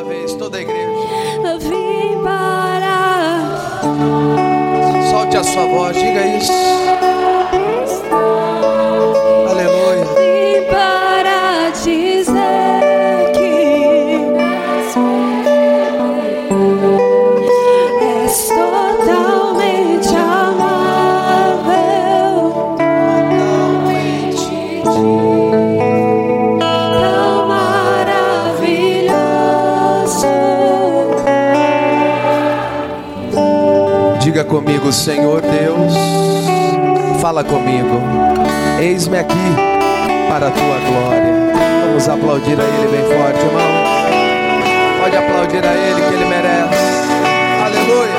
uma vez, toda a igreja. Vim para Solte a sua voz, diga isso. Aleluia. Comigo, Senhor Deus, fala comigo. Eis-me aqui para a tua glória. Vamos aplaudir a Ele bem forte, irmão. Pode aplaudir a Ele que Ele merece. Aleluia.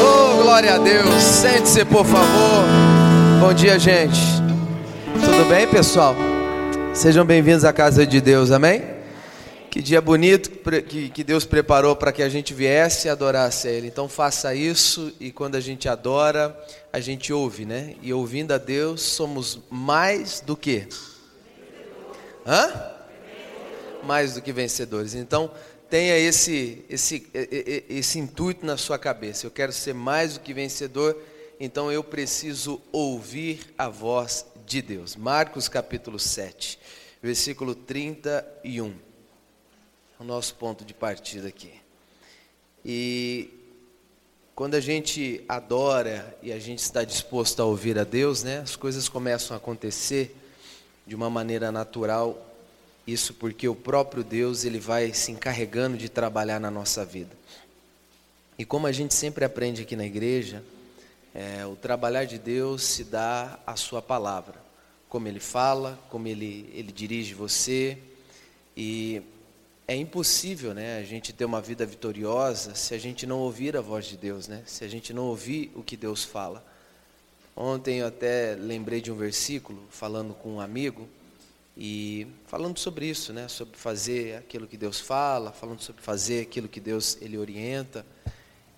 Oh, glória a Deus. Sente-se, por favor. Bom dia, gente. Tudo bem, pessoal? Sejam bem-vindos à casa de Deus, amém? Que dia bonito que, Deus preparou para que a gente viesse e adorasse a Ele. Então faça isso e quando a gente adora, a gente ouve, né? E ouvindo a Deus, somos mais do que? Hã? Mais do que vencedores. Então tenha esse, esse, esse intuito na sua cabeça. Eu quero ser mais do que vencedor, então eu preciso ouvir a voz de Deus. Marcos capítulo 7, versículo 31 o nosso ponto de partida aqui. E quando a gente adora e a gente está disposto a ouvir a Deus, né, as coisas começam a acontecer de uma maneira natural. Isso porque o próprio Deus ele vai se encarregando de trabalhar na nossa vida. E como a gente sempre aprende aqui na igreja, é, o trabalhar de Deus se dá à sua palavra, como Ele fala, como Ele, ele dirige você. E é impossível né, a gente ter uma vida vitoriosa se a gente não ouvir a voz de Deus, né? se a gente não ouvir o que Deus fala. Ontem eu até lembrei de um versículo falando com um amigo e falando sobre isso, né? sobre fazer aquilo que Deus fala, falando sobre fazer aquilo que Deus ele orienta.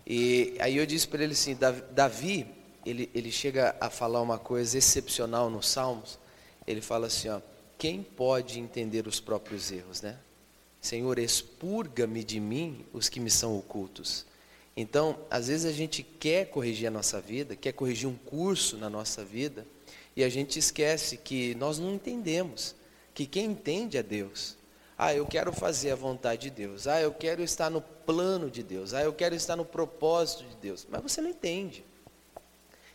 E aí eu disse para ele assim, Davi- ele, ele chega a falar uma coisa excepcional nos Salmos. Ele fala assim, ó, quem pode entender os próprios erros, né? Senhor, expurga-me de mim os que me são ocultos. Então, às vezes a gente quer corrigir a nossa vida, quer corrigir um curso na nossa vida, e a gente esquece que nós não entendemos, que quem entende é Deus. Ah, eu quero fazer a vontade de Deus. Ah, eu quero estar no plano de Deus. Ah, eu quero estar no propósito de Deus. Mas você não entende.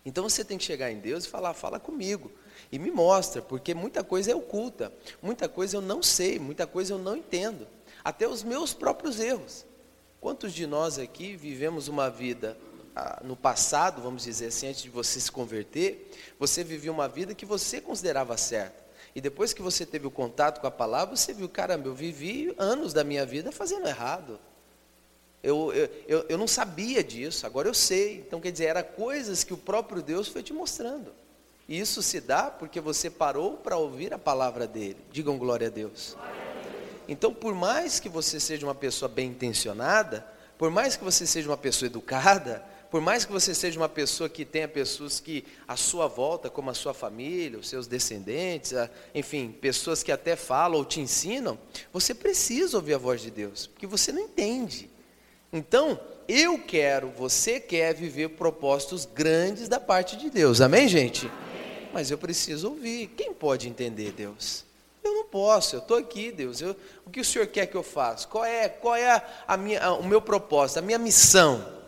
Então você tem que chegar em Deus e falar, fala comigo. E me mostra, porque muita coisa é oculta. Muita coisa eu não sei, muita coisa eu não entendo. Até os meus próprios erros. Quantos de nós aqui vivemos uma vida ah, no passado, vamos dizer assim, antes de você se converter, você vivia uma vida que você considerava certa. E depois que você teve o contato com a palavra, você viu, caramba, eu vivi anos da minha vida fazendo errado. Eu, eu, eu, eu não sabia disso, agora eu sei. Então, quer dizer, era coisas que o próprio Deus foi te mostrando. Isso se dá porque você parou para ouvir a palavra dele. Digam glória a Deus. Então, por mais que você seja uma pessoa bem intencionada, por mais que você seja uma pessoa educada, por mais que você seja uma pessoa que tenha pessoas que à sua volta, como a sua família, os seus descendentes, enfim, pessoas que até falam ou te ensinam, você precisa ouvir a voz de Deus, porque você não entende. Então, eu quero, você quer viver propósitos grandes da parte de Deus. Amém, gente? Mas eu preciso ouvir. Quem pode entender Deus? Eu não posso. Eu estou aqui, Deus. Eu- o que o Senhor quer que eu faça? Qual é, qual é a, a minha, a- o meu propósito, a minha missão?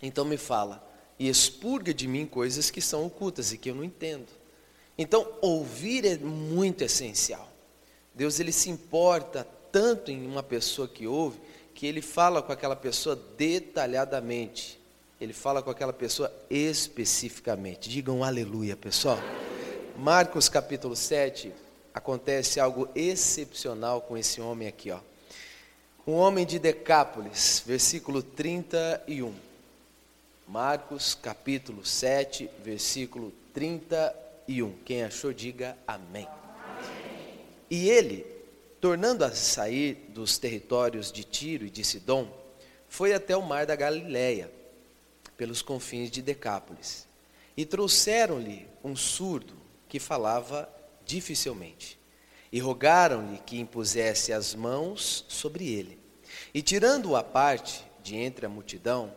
Então me fala e expurga de mim coisas que são ocultas e que eu não entendo. Então, ouvir é muito essencial. Deus ele se importa tanto em uma pessoa que ouve, que ele fala com aquela pessoa detalhadamente. Ele fala com aquela pessoa especificamente. Digam aleluia, pessoal. Marcos capítulo 7, acontece algo excepcional com esse homem aqui, ó. Um homem de Decápolis, versículo 31. Marcos capítulo 7, versículo 31. Quem achou, diga amém. E ele, tornando a sair dos territórios de Tiro e de Sidom, foi até o mar da Galileia, pelos confins de Decápolis. E trouxeram-lhe um surdo que falava dificilmente. e rogaram-lhe que impusesse as mãos sobre ele. E tirando-o à parte de entre a multidão,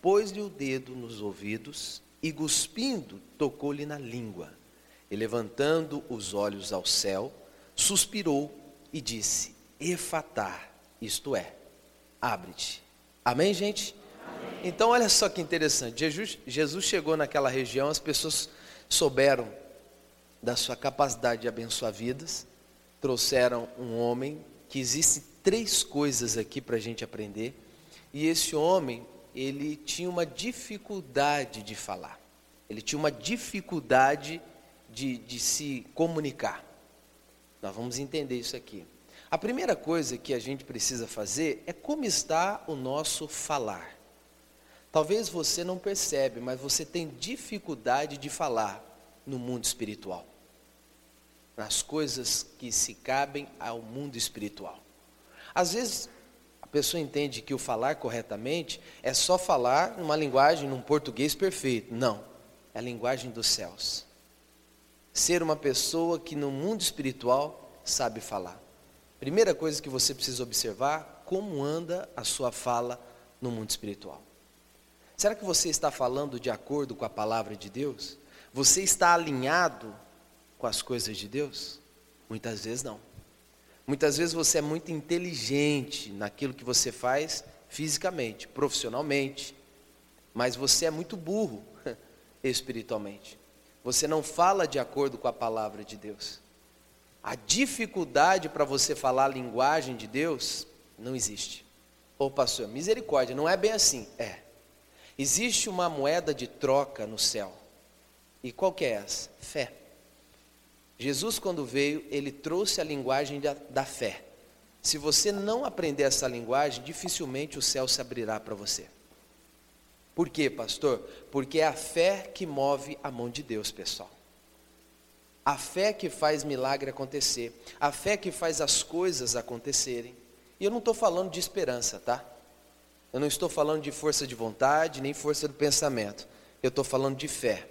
pôs-lhe o dedo nos ouvidos e, cuspindo, tocou-lhe na língua. E levantando os olhos ao céu, suspirou e disse: Efatá, isto é, abre-te. Amém, gente? Então, olha só que interessante. Jesus, Jesus chegou naquela região, as pessoas souberam da sua capacidade de abençoar vidas, trouxeram um homem que existe três coisas aqui para a gente aprender. E esse homem, ele tinha uma dificuldade de falar. Ele tinha uma dificuldade de, de se comunicar. Nós vamos entender isso aqui. A primeira coisa que a gente precisa fazer é como está o nosso falar. Talvez você não percebe, mas você tem dificuldade de falar no mundo espiritual. Nas coisas que se cabem ao mundo espiritual. Às vezes a pessoa entende que o falar corretamente é só falar numa linguagem, num português perfeito. Não, é a linguagem dos céus. Ser uma pessoa que no mundo espiritual sabe falar. Primeira coisa que você precisa observar, como anda a sua fala no mundo espiritual. Será que você está falando de acordo com a palavra de Deus? Você está alinhado com as coisas de Deus? Muitas vezes não. Muitas vezes você é muito inteligente naquilo que você faz fisicamente, profissionalmente, mas você é muito burro espiritualmente. Você não fala de acordo com a palavra de Deus. A dificuldade para você falar a linguagem de Deus não existe. Ô pastor, misericórdia, não é bem assim. É. Existe uma moeda de troca no céu. E qual que é essa? Fé. Jesus, quando veio, ele trouxe a linguagem da, da fé. Se você não aprender essa linguagem, dificilmente o céu se abrirá para você. Por quê, pastor? Porque é a fé que move a mão de Deus, pessoal. A fé que faz milagre acontecer. A fé que faz as coisas acontecerem. E eu não estou falando de esperança, tá? Eu não estou falando de força de vontade, nem força do pensamento. Eu estou falando de fé.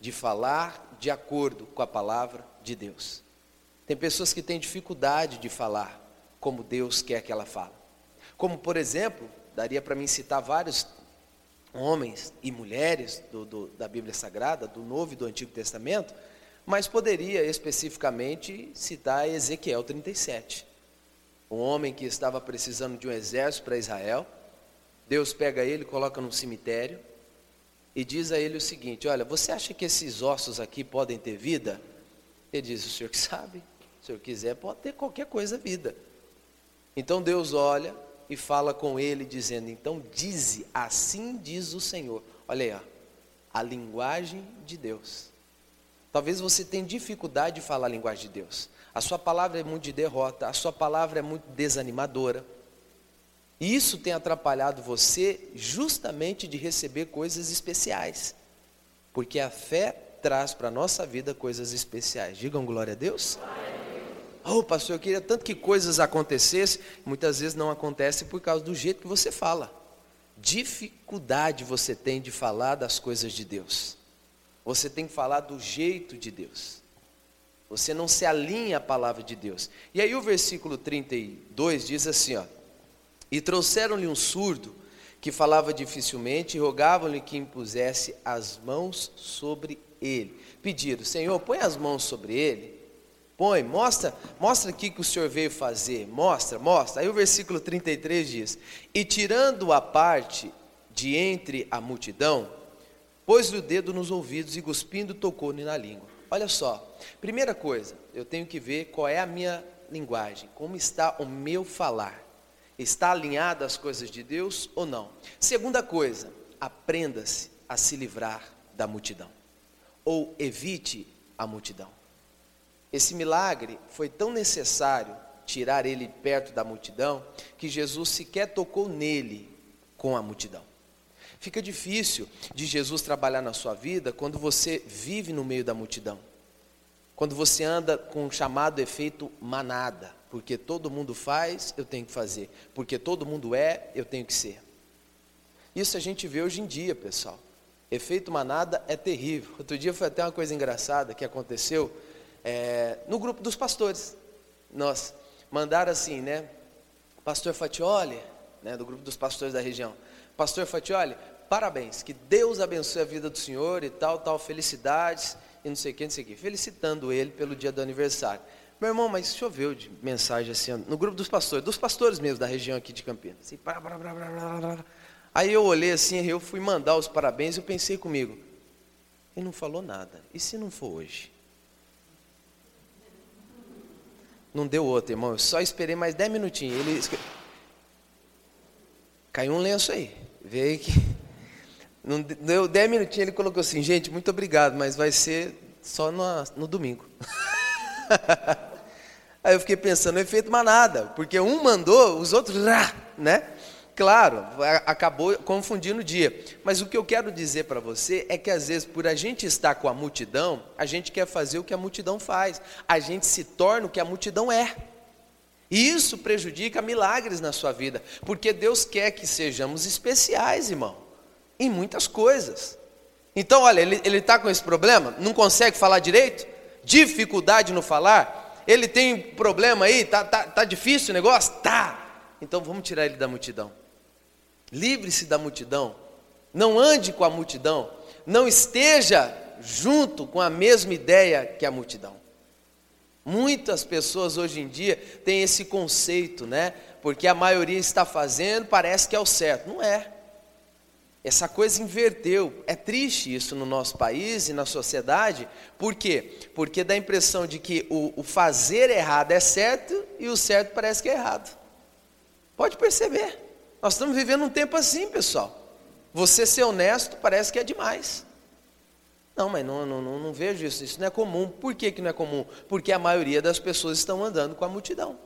De falar de acordo com a palavra de Deus. Tem pessoas que têm dificuldade de falar como Deus quer que ela fale. Como, por exemplo, daria para mim citar vários homens e mulheres do, do, da Bíblia Sagrada, do Novo e do Antigo Testamento, mas poderia especificamente citar Ezequiel 37. Um homem que estava precisando de um exército para Israel. Deus pega ele, coloca num cemitério e diz a ele o seguinte: Olha, você acha que esses ossos aqui podem ter vida? Ele diz: O senhor que sabe. Se o senhor quiser, pode ter qualquer coisa vida. Então Deus olha e fala com ele, dizendo: Então dize, assim diz o Senhor. Olha aí, ó, a linguagem de Deus. Talvez você tenha dificuldade de falar a linguagem de Deus. A sua palavra é muito de derrota, a sua palavra é muito desanimadora. Isso tem atrapalhado você justamente de receber coisas especiais. Porque a fé traz para a nossa vida coisas especiais. Digam glória a Deus. Oh, pastor, eu queria tanto que coisas acontecessem. Muitas vezes não acontece por causa do jeito que você fala. Dificuldade você tem de falar das coisas de Deus. Você tem que falar do jeito de Deus. Você não se alinha à palavra de Deus. E aí o versículo 32 diz assim, ó: E trouxeram-lhe um surdo que falava dificilmente e rogavam-lhe que impusesse as mãos sobre ele. Pediram: Senhor, põe as mãos sobre ele. Põe, mostra, mostra aqui que o Senhor veio fazer. Mostra, mostra. Aí o versículo 33 diz: E tirando a parte de entre a multidão, Pôs-lhe o dedo nos ouvidos e cuspindo tocou-lhe na língua. Olha só, primeira coisa, eu tenho que ver qual é a minha linguagem, como está o meu falar. Está alinhado às coisas de Deus ou não? Segunda coisa, aprenda-se a se livrar da multidão. Ou evite a multidão. Esse milagre foi tão necessário tirar ele perto da multidão que Jesus sequer tocou nele com a multidão. Fica difícil de Jesus trabalhar na sua vida quando você vive no meio da multidão. Quando você anda com o chamado efeito manada, porque todo mundo faz, eu tenho que fazer, porque todo mundo é, eu tenho que ser. Isso a gente vê hoje em dia, pessoal. Efeito manada é terrível. Outro dia foi até uma coisa engraçada que aconteceu é, no grupo dos pastores. Nós mandaram assim, né? Pastor Fatioli, né, do grupo dos pastores da região. Pastor Fatioli, parabéns, que Deus abençoe a vida do senhor e tal, tal, felicidades e não sei o que, não sei o que. Felicitando ele pelo dia do aniversário. Meu irmão, mas choveu de mensagem assim, no grupo dos pastores, dos pastores mesmo da região aqui de Campinas. Assim, blá, blá, blá, blá, blá, blá. Aí eu olhei assim, eu fui mandar os parabéns e eu pensei comigo, ele não falou nada. E se não for hoje? Não deu outro, irmão. Eu só esperei mais 10 minutinhos. Ele Caiu um lenço aí. Veio que. Não de- deu 10 minutinhos, ele colocou assim, gente, muito obrigado, mas vai ser só no, no domingo. Aí eu fiquei pensando, não é feito mais nada, porque um mandou, os outros, né? Claro, acabou confundindo o dia. Mas o que eu quero dizer para você é que às vezes, por a gente estar com a multidão, a gente quer fazer o que a multidão faz. A gente se torna o que a multidão é. E isso prejudica milagres na sua vida, porque Deus quer que sejamos especiais, irmão, em muitas coisas. Então, olha, ele está com esse problema, não consegue falar direito, dificuldade no falar, ele tem problema aí, tá, tá, tá difícil o negócio? Tá. Então vamos tirar ele da multidão. Livre-se da multidão, não ande com a multidão, não esteja junto com a mesma ideia que a multidão. Muitas pessoas hoje em dia têm esse conceito, né? Porque a maioria está fazendo, parece que é o certo. Não é. Essa coisa inverteu. É triste isso no nosso país e na sociedade. Por quê? Porque dá a impressão de que o, o fazer errado é certo e o certo parece que é errado. Pode perceber. Nós estamos vivendo um tempo assim, pessoal. Você ser honesto parece que é demais. Não, mas não, não, não, não vejo isso. Isso não é comum. Por que, que não é comum? Porque a maioria das pessoas estão andando com a multidão.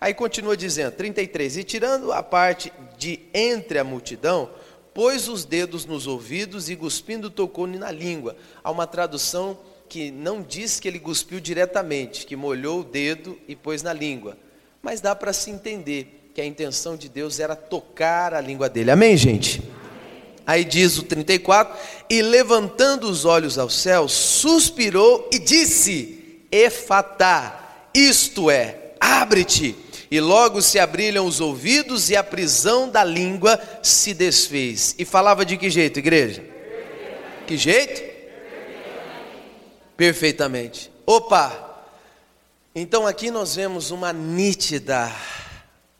Aí continua dizendo, 33, e tirando a parte de entre a multidão, pôs os dedos nos ouvidos e cuspindo tocou-lhe na língua. Há uma tradução que não diz que ele cuspiu diretamente, que molhou o dedo e pôs na língua. Mas dá para se entender que a intenção de Deus era tocar a língua dele. Amém, gente? Aí diz o 34, e levantando os olhos ao céu, suspirou e disse: Efatá, isto é, abre-te. E logo se abriram os ouvidos e a prisão da língua se desfez. E falava de que jeito, igreja? Que jeito? Perfeitamente. Opa! Então aqui nós vemos uma nítida,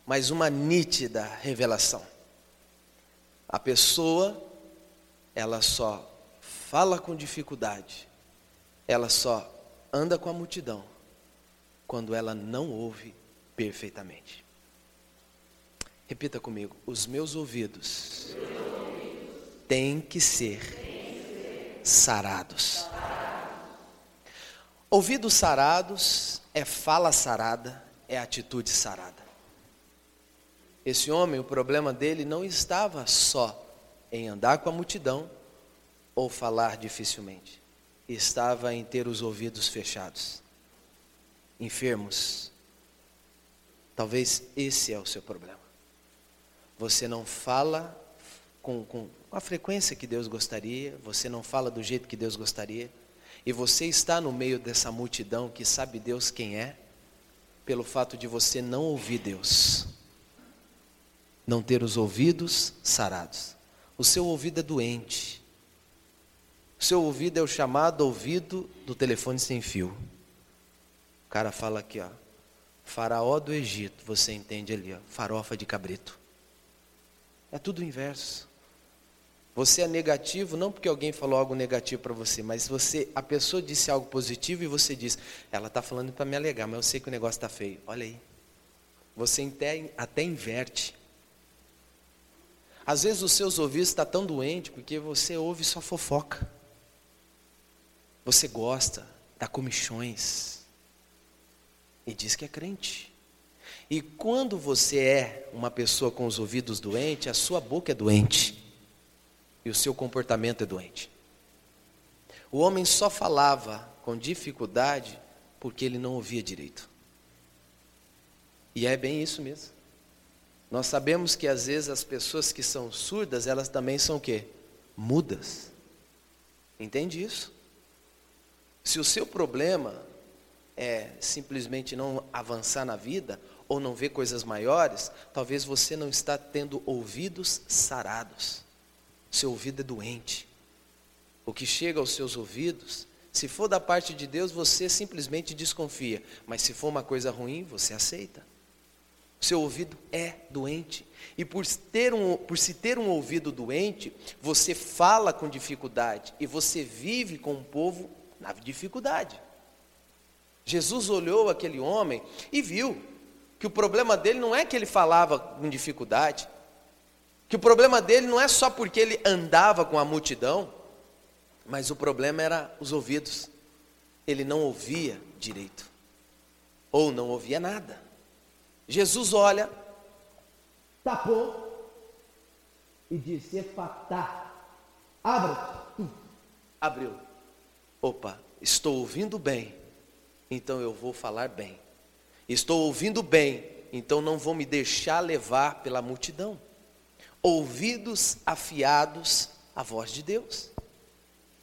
mas uma nítida revelação. A pessoa, ela só fala com dificuldade, ela só anda com a multidão, quando ela não ouve perfeitamente. Repita comigo: os meus ouvidos têm que ser sarados. Ouvidos sarados é fala sarada, é atitude sarada. Esse homem, o problema dele não estava só em andar com a multidão ou falar dificilmente, estava em ter os ouvidos fechados, enfermos. Talvez esse é o seu problema. Você não fala com, com a frequência que Deus gostaria, você não fala do jeito que Deus gostaria, e você está no meio dessa multidão que sabe Deus quem é, pelo fato de você não ouvir Deus não ter os ouvidos sarados. O seu ouvido é doente. O seu ouvido é o chamado ouvido do telefone sem fio. O cara fala aqui, ó. Faraó do Egito, você entende ali, ó, farofa de cabrito. É tudo o inverso. Você é negativo não porque alguém falou algo negativo para você, mas você, a pessoa disse algo positivo e você diz, ela está falando para me alegar, mas eu sei que o negócio está feio. Olha aí. Você até, até inverte. Às vezes os seus ouvidos estão tão doentes porque você ouve só fofoca. Você gosta, dá comichões e diz que é crente. E quando você é uma pessoa com os ouvidos doentes, a sua boca é doente e o seu comportamento é doente. O homem só falava com dificuldade porque ele não ouvia direito. E é bem isso mesmo. Nós sabemos que às vezes as pessoas que são surdas, elas também são o quê? Mudas. Entende isso? Se o seu problema é simplesmente não avançar na vida ou não ver coisas maiores, talvez você não está tendo ouvidos sarados. Seu ouvido é doente. O que chega aos seus ouvidos, se for da parte de Deus, você simplesmente desconfia, mas se for uma coisa ruim, você aceita. Seu ouvido é doente. E por, ter um, por se ter um ouvido doente, você fala com dificuldade e você vive com o povo na dificuldade. Jesus olhou aquele homem e viu que o problema dele não é que ele falava com dificuldade, que o problema dele não é só porque ele andava com a multidão, mas o problema era os ouvidos. Ele não ouvia direito, ou não ouvia nada. Jesus olha, tapou e disse: Efatá, abra. Abriu. Opa, estou ouvindo bem, então eu vou falar bem. Estou ouvindo bem, então não vou me deixar levar pela multidão. Ouvidos afiados à voz de Deus.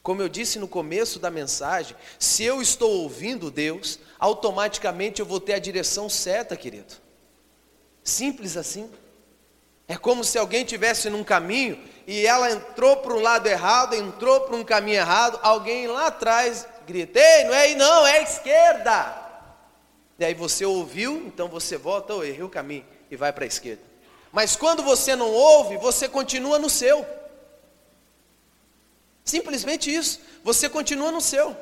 Como eu disse no começo da mensagem, se eu estou ouvindo Deus, automaticamente eu vou ter a direção certa, querido. Simples assim. É como se alguém tivesse num caminho e ela entrou para um lado errado, entrou para um caminho errado, alguém lá atrás grita: Ei, não é aí não, é a esquerda. E aí você ouviu, então você volta, oh, errei o caminho e vai para a esquerda. Mas quando você não ouve, você continua no seu. Simplesmente isso, você continua no seu.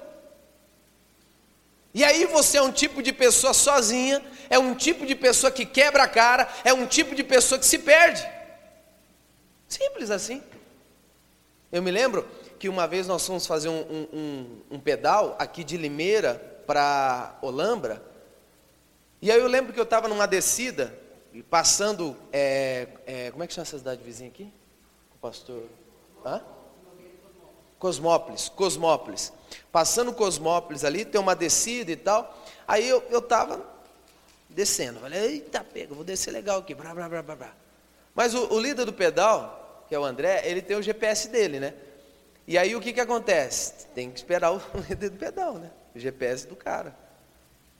E aí você é um tipo de pessoa sozinha, é um tipo de pessoa que quebra a cara, é um tipo de pessoa que se perde. Simples assim. Eu me lembro que uma vez nós fomos fazer um, um, um, pedal aqui de Limeira para Olambra, e aí eu lembro que eu estava numa descida, passando, é, é, como é que chama essa cidade vizinha aqui? O pastor, hã? Cosmópolis, Cosmópolis. Passando Cosmópolis ali, tem uma descida e tal. Aí eu estava descendo. Falei, eita, pega, vou descer legal aqui. Blá, blá, blá, blá, blá. Mas o, o, líder do pedal, que é o André, ele tem o GPS dele, né? E aí o que, que acontece? Tem que esperar o líder do pedal, né? O GPS do cara.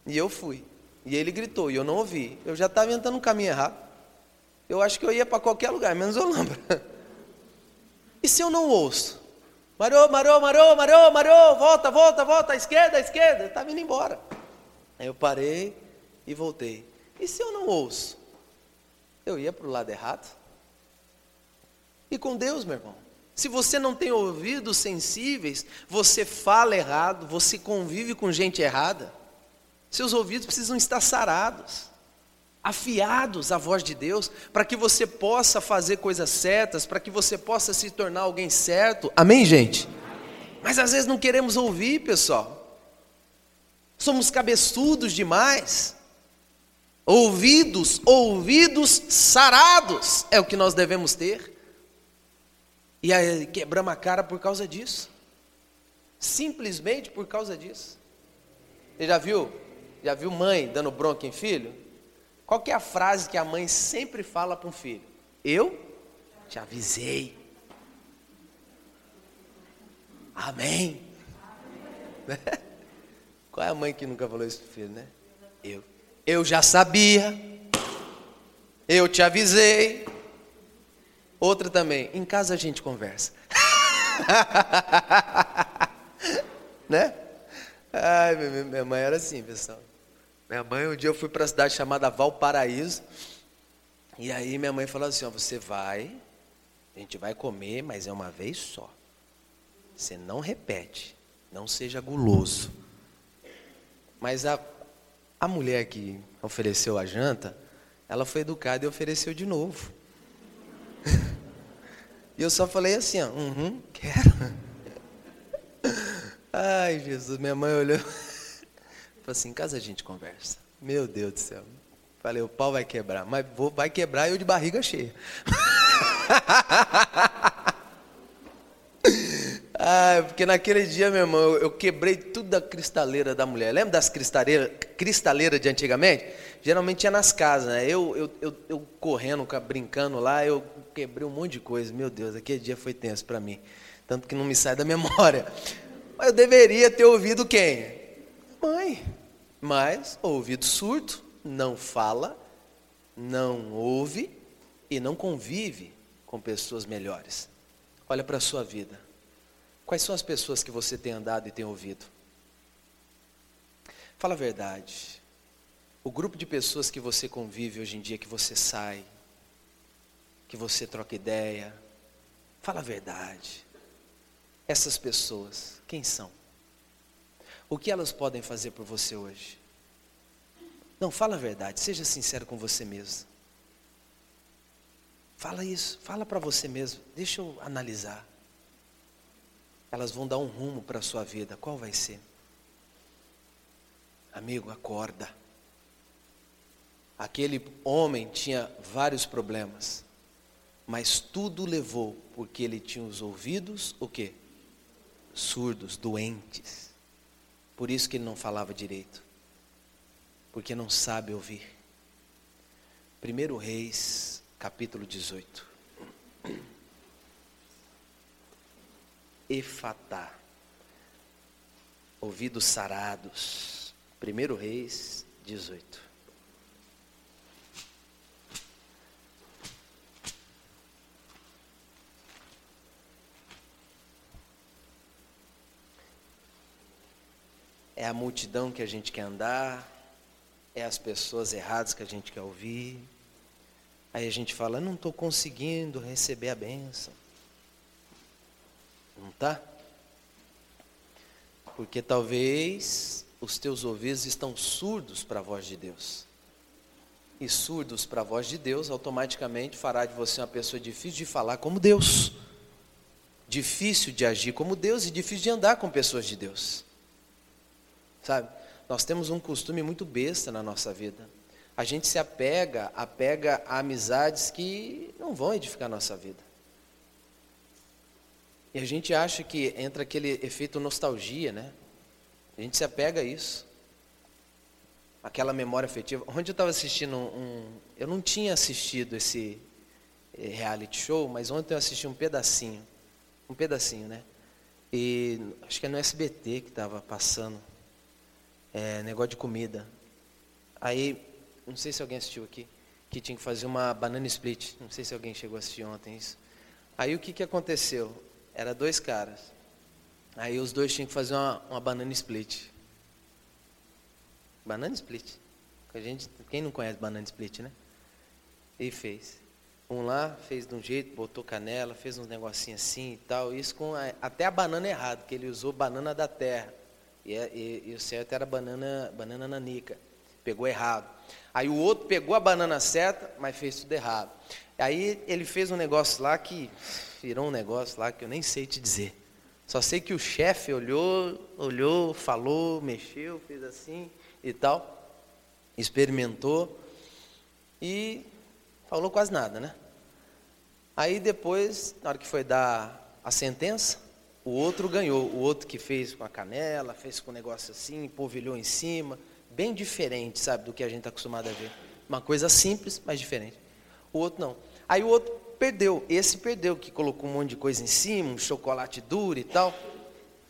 E eu fui. E ele gritou, e eu não ouvi. Eu já estava entrando um caminho errado. Eu acho que eu ia para qualquer lugar, menos Olambra. E se eu não ouço? Marou, marou, marou, marou, marou, volta, volta, volta, à esquerda, à esquerda. Estava indo embora. Aí eu parei e voltei. E se eu não ouço? Eu ia para o lado errado. E com Deus, meu irmão. Se você não tem ouvidos sensíveis, você fala errado, você convive com gente errada. Seus ouvidos precisam estar sarados afiados à voz de Deus, para que você possa fazer coisas certas, para que você possa se tornar alguém certo. Amém, gente? Mas às vezes não queremos ouvir, pessoal. Somos cabeçudos demais. Ouvidos, ouvidos sarados é o que nós devemos ter. E aí quebramos a cara por causa disso. Simplesmente por causa disso. Você já viu? Já viu mãe dando bronca em filho? Qual que é a frase que a mãe sempre fala para um filho? Eu te avisei. Amém. Qual é a mãe que nunca falou isso para o filho, né? Eu. Eu já sabia. Eu te avisei. Outra também. Em casa a gente conversa. né? Ai, minha mãe era assim, pessoal. Minha mãe, um dia eu fui para a cidade chamada Valparaíso. E aí minha mãe falou assim: ó, você vai, a gente vai comer, mas é uma vez só. Você não repete, não seja guloso. Mas a, a mulher que ofereceu a janta, ela foi educada e ofereceu de novo. E eu só falei assim, ó, uhum, quero. Ai, Jesus, minha mãe olhou. Falei assim, em casa a gente conversa. Meu Deus do céu. Falei, o pau vai quebrar, mas vou, vai quebrar eu de barriga cheia. ah, porque naquele dia, meu irmão, eu, eu, quebrei tudo da cristaleira da mulher. Lembra das cristaleiras cristaleira de antigamente? Geralmente tinha nas casas, né? Eu, eu, eu, eu correndo, brincando lá, eu quebrei um monte de coisa. Meu Deus, aquele dia foi tenso para mim. Tanto que não me sai da memória. Mas eu deveria ter ouvido quem? Mãe. Mas ouvido surdo não fala, não ouve e não convive com pessoas melhores. Olha para a sua vida. Quais são as pessoas que você tem andado e tem ouvido? Fala a verdade. O grupo de pessoas que você convive hoje em dia, que você sai, que você troca ideia, fala a verdade. Essas pessoas, quem são? O que elas podem fazer por você hoje? Não, fala a verdade, seja sincero com você mesmo. Fala isso, fala para você mesmo, deixa eu analisar. Elas vão dar um rumo para a sua vida, qual vai ser? Amigo, acorda. Aquele homem tinha vários problemas, mas tudo levou porque ele tinha os ouvidos, o quê? Surdos, doentes. Por isso que ele não falava direito. Porque não sabe ouvir. Primeiro Reis, capítulo 18. Efatá. Ouvidos sarados. Primeiro Reis 18. É a multidão que a gente quer andar, é as pessoas erradas que a gente quer ouvir. Aí a gente fala, não estou conseguindo receber a bênção. Não está? Porque talvez os teus ouvidos estão surdos para a voz de Deus. E surdos para a voz de Deus, automaticamente fará de você uma pessoa difícil de falar como Deus. Difícil de agir como Deus e difícil de andar com pessoas de Deus. Sabe? Nós temos um costume muito besta na nossa vida. A gente se apega, apega a amizades que não vão edificar a nossa vida. E a gente acha que entra aquele efeito nostalgia, né? A gente se apega a isso. Aquela memória afetiva. Onde eu estava assistindo um, um, Eu não tinha assistido esse eh, reality show, mas ontem eu assisti um pedacinho. Um pedacinho, né? E acho que é no SBT que estava passando. É, negócio de comida. Aí, não sei se alguém assistiu aqui, que tinha que fazer uma banana split. Não sei se alguém chegou a assistir ontem isso. Aí o que, que aconteceu? Era dois caras. Aí os dois tinham que fazer uma, uma banana split. Banana split. A gente, quem não conhece banana split, né? E fez. Um lá fez de um jeito, botou canela, fez uns negocinhos assim e tal. Isso com a, até a banana errado, que ele usou banana da terra. E, e, e, o certo era banana, banana nanica. Pegou errado. Aí o outro pegou a banana certa, mas fez tudo errado. Aí ele fez um negócio lá que virou um negócio lá que eu nem sei te dizer. Só sei que o chefe olhou, olhou, falou, mexeu, fez assim e tal, experimentou e falou quase nada, né? Aí depois, na hora que foi dar a sentença, o outro ganhou. O outro que fez com a canela, fez com um negócio assim, polvilhou em cima, bem diferente, sabe, do que a gente está acostumado a ver. Uma coisa simples, mas diferente. O outro não. Aí o outro perdeu. Esse perdeu, que colocou um monte de coisa em cima, um chocolate duro e tal.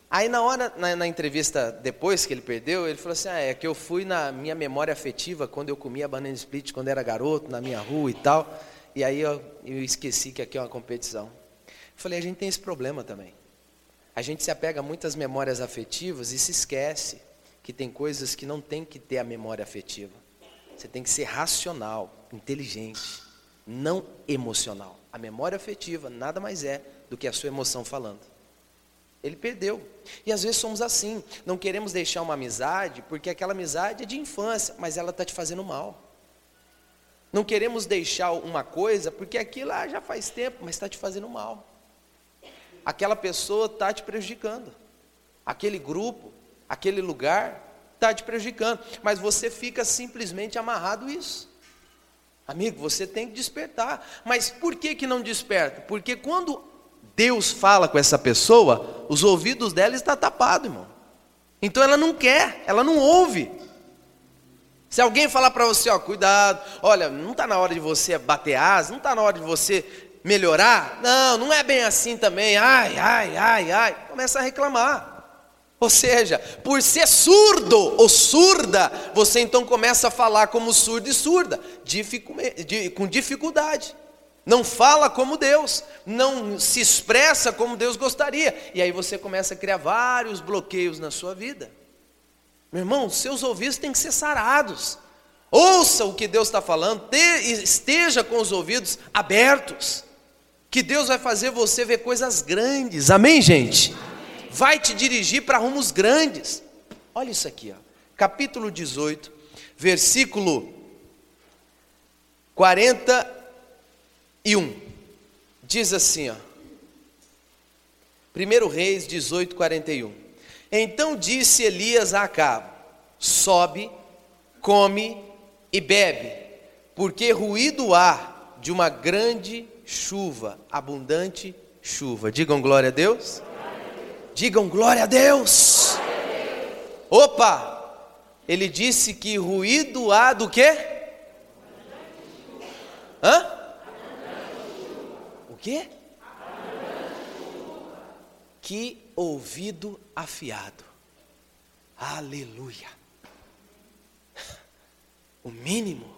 Aí na hora, na, na, entrevista depois que ele perdeu, ele falou assim, ah, é que eu fui na minha memória afetiva quando eu comia banana split quando era garoto, na minha rua e tal. E aí eu, eu esqueci que aqui é uma competição. Eu falei, a gente tem esse problema também. A gente se apega a muitas memórias afetivas e se esquece que tem coisas que não tem que ter a memória afetiva. Você tem que ser racional, inteligente, não emocional. A memória afetiva nada mais é do que a sua emoção falando. Ele perdeu. E às vezes somos assim. Não queremos deixar uma amizade porque aquela amizade é de infância, mas ela está te fazendo mal. Não queremos deixar uma coisa porque aquilo ah, já faz tempo, mas está te fazendo mal. Aquela pessoa está te prejudicando. Aquele grupo, aquele lugar está te prejudicando. Mas você fica simplesmente amarrado isso. Amigo, você tem que despertar. Mas por que, que não desperta? Porque quando Deus fala com essa pessoa, os ouvidos dela estão tapados, irmão. Então ela não quer, ela não ouve. Se alguém falar para você, ó, cuidado, olha, não está na hora de você bater asa, não está na hora de você melhorar. Não, não é bem assim também. Ai, ai, ai, ai. Começa a reclamar. Ou seja, por ser surdo ou surda, você então começa a falar como surdo e surda, com dificuldade. Não fala como Deus, não se expressa como Deus gostaria. E aí você começa a criar vários bloqueios na sua vida. Meu irmão, seus ouvidos têm que ser sarados. Ouça o que Deus está falando, te- esteja com os ouvidos abertos. Que Deus vai fazer você ver coisas grandes. Amém, gente? Vai te dirigir para rumos grandes. Olha isso aqui, ó. capítulo 18, versículo 41. Diz assim, ó. 1 Reis 18, 41. Então disse Elias a Acabe: Sobe, come e bebe, porque ruído há de uma grande chuva, abundante chuva. Digam glória a Deus. Digam glória a Deus. Opa! Ele disse que ruído há do quê? Hã? O quê? Que ouvido afiado. Aleluia. O mínimo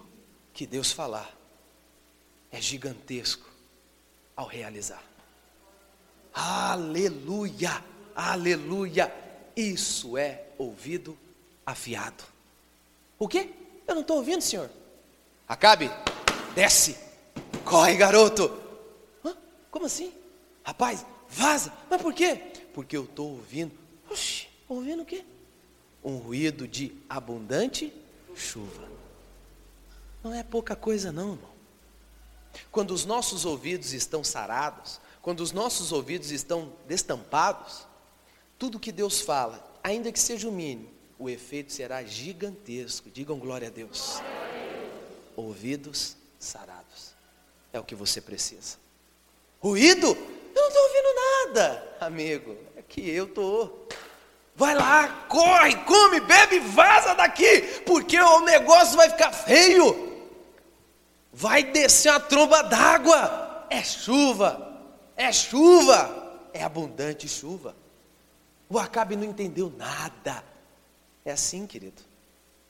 que Deus falar é gigantesco ao realizar. Aleluia, aleluia. Isso é ouvido afiado. O quê? Eu não estou ouvindo, senhor. Acabe, desce. Corre, garoto. Hã? Como assim? Rapaz, vaza. Mas por quê? Porque eu estou ouvindo. Oxi, ouvindo o quê? Um ruído de abundante chuva. Não é pouca coisa, não, irmão. Quando os nossos ouvidos estão sarados, quando os nossos ouvidos estão destampados, tudo que Deus fala, ainda que seja o mínimo, o efeito será gigantesco. Digam glória a Deus. Ouvidos sarados. É o que você precisa. Ruído? Eu não estou ouvindo nada, amigo. É que eu estou. Vai lá, corre, come, bebe, vaza daqui, porque o negócio vai ficar feio. Vai descer uma tromba d'água. É chuva, é chuva, é abundante chuva. O Acabe não entendeu nada. É assim, querido.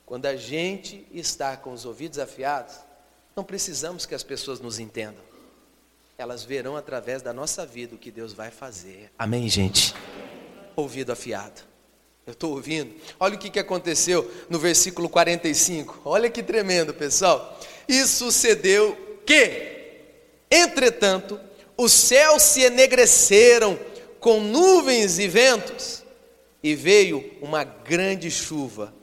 Quando a gente está com os ouvidos afiados, não precisamos que as pessoas nos entendam. Elas verão através da nossa vida o que Deus vai fazer. Amém, gente? Ouvido afiado. Eu estou ouvindo. Olha o que, que aconteceu no versículo 45. Olha que tremendo, pessoal. E sucedeu que, entretanto, os céus se enegreceram com nuvens e ventos, e veio uma grande chuva,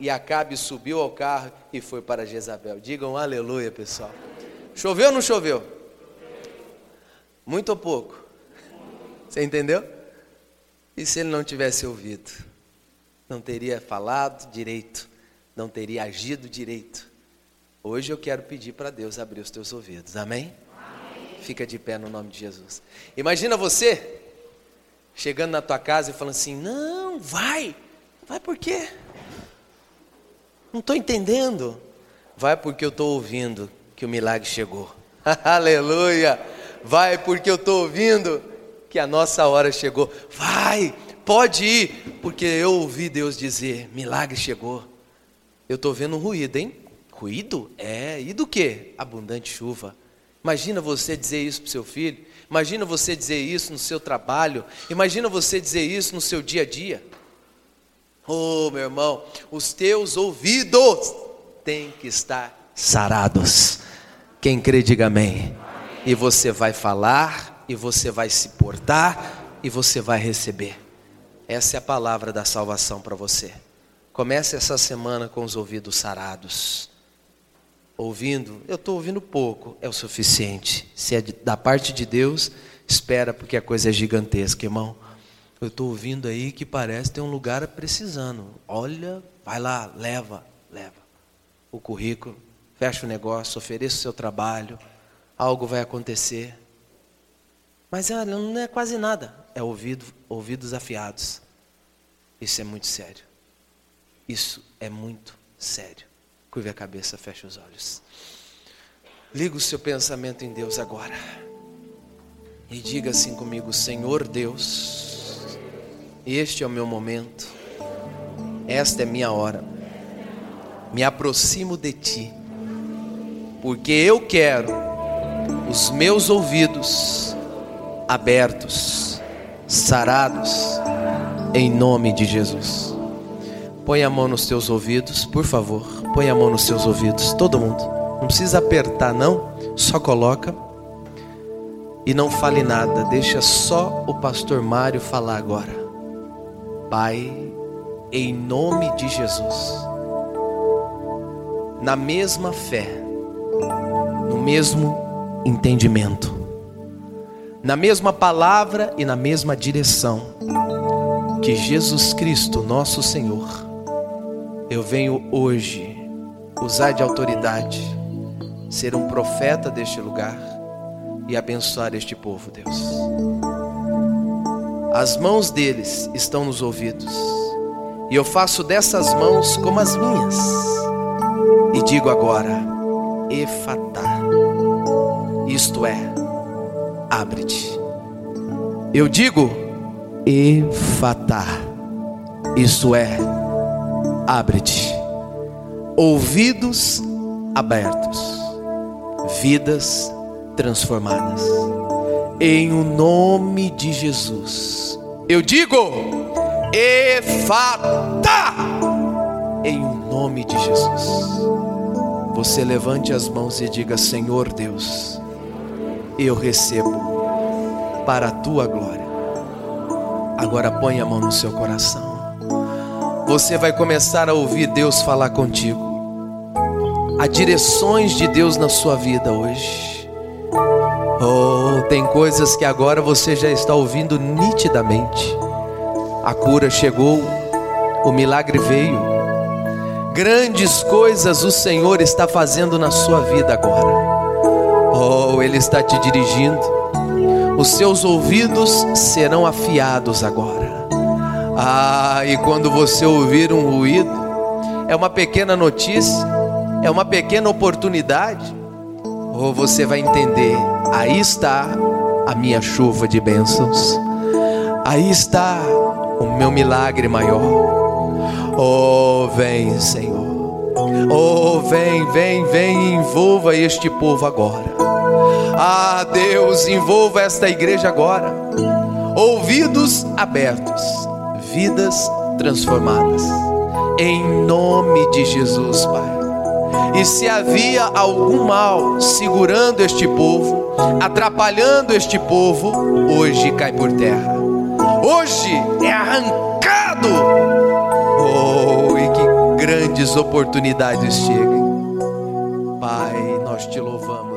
e Acabe subiu ao carro e foi para Jezabel. Digam aleluia, pessoal. Choveu ou não choveu? Muito ou pouco? Você entendeu? E se ele não tivesse ouvido? Não teria falado direito, não teria agido direito. Hoje eu quero pedir para Deus abrir os teus ouvidos, amém? Fica de pé no nome de Jesus. Imagina você chegando na tua casa e falando assim: Não, vai, vai por quê? Não estou entendendo. Vai porque eu estou ouvindo que o milagre chegou. Aleluia! Vai porque eu estou ouvindo que a nossa hora chegou. Vai, pode ir, porque eu ouvi Deus dizer: milagre chegou. Eu estou vendo um ruído, hein? Ruído? É, e do que? Abundante chuva. Imagina você dizer isso para o seu filho. Imagina você dizer isso no seu trabalho. Imagina você dizer isso no seu dia a dia. Oh, meu irmão, os teus ouvidos têm que estar sarados. Quem crê, diga amém. E você vai falar, e você vai se portar, e você vai receber. Essa é a palavra da salvação para você. Comece essa semana com os ouvidos sarados. Ouvindo, eu estou ouvindo pouco, é o suficiente. Se é da parte de Deus, espera, porque a coisa é gigantesca, irmão. Eu estou ouvindo aí que parece ter um lugar precisando. Olha, vai lá, leva, leva o currículo, fecha o negócio, ofereça o seu trabalho, algo vai acontecer. Mas olha, não é quase nada, é ouvido, ouvidos afiados. Isso é muito sério. Isso é muito sério. Curve a cabeça, feche os olhos. Liga o seu pensamento em Deus agora. E diga assim comigo: Senhor Deus, Este é o meu momento. Esta é minha hora. Me aproximo de ti. Porque eu quero os meus ouvidos abertos, sarados, em nome de Jesus. Põe a mão nos teus ouvidos, por favor. Põe a mão nos seus ouvidos, todo mundo. Não precisa apertar, não. Só coloca. E não fale nada. Deixa só o pastor Mário falar agora. Pai, em nome de Jesus. Na mesma fé, no mesmo entendimento, na mesma palavra e na mesma direção que Jesus Cristo, nosso Senhor, eu venho hoje usar de autoridade, ser um profeta deste lugar e abençoar este povo, Deus. As mãos deles estão nos ouvidos, e eu faço dessas mãos como as minhas, e digo agora: Efatá, isto é, abre-te. Eu digo: Efatá, isto é, abre-te. Ouvidos abertos, vidas transformadas. Em o nome de Jesus. Eu digo: Efatá, em o nome de Jesus. Você levante as mãos e diga: Senhor Deus, eu recebo para a tua glória. Agora põe a mão no seu coração. Você vai começar a ouvir Deus falar contigo. Há direções de Deus na sua vida hoje. Oh, tem coisas que agora você já está ouvindo nitidamente. A cura chegou, o milagre veio. Grandes coisas o Senhor está fazendo na sua vida agora. Oh, Ele está te dirigindo. Os seus ouvidos serão afiados agora. Ah, e quando você ouvir um ruído, é uma pequena notícia, é uma pequena oportunidade, ou você vai entender: aí está a minha chuva de bênçãos, aí está o meu milagre maior. Oh, vem, Senhor. Oh, vem, vem, vem envolva este povo agora. Ah, Deus, envolva esta igreja agora. Ouvidos abertos, vidas transformadas. Em nome de Jesus, Pai. E se havia algum mal segurando este povo, atrapalhando este povo, hoje cai por terra. Hoje é arrancado. Oh, e que grandes oportunidades cheguem. Pai, nós te louvamos.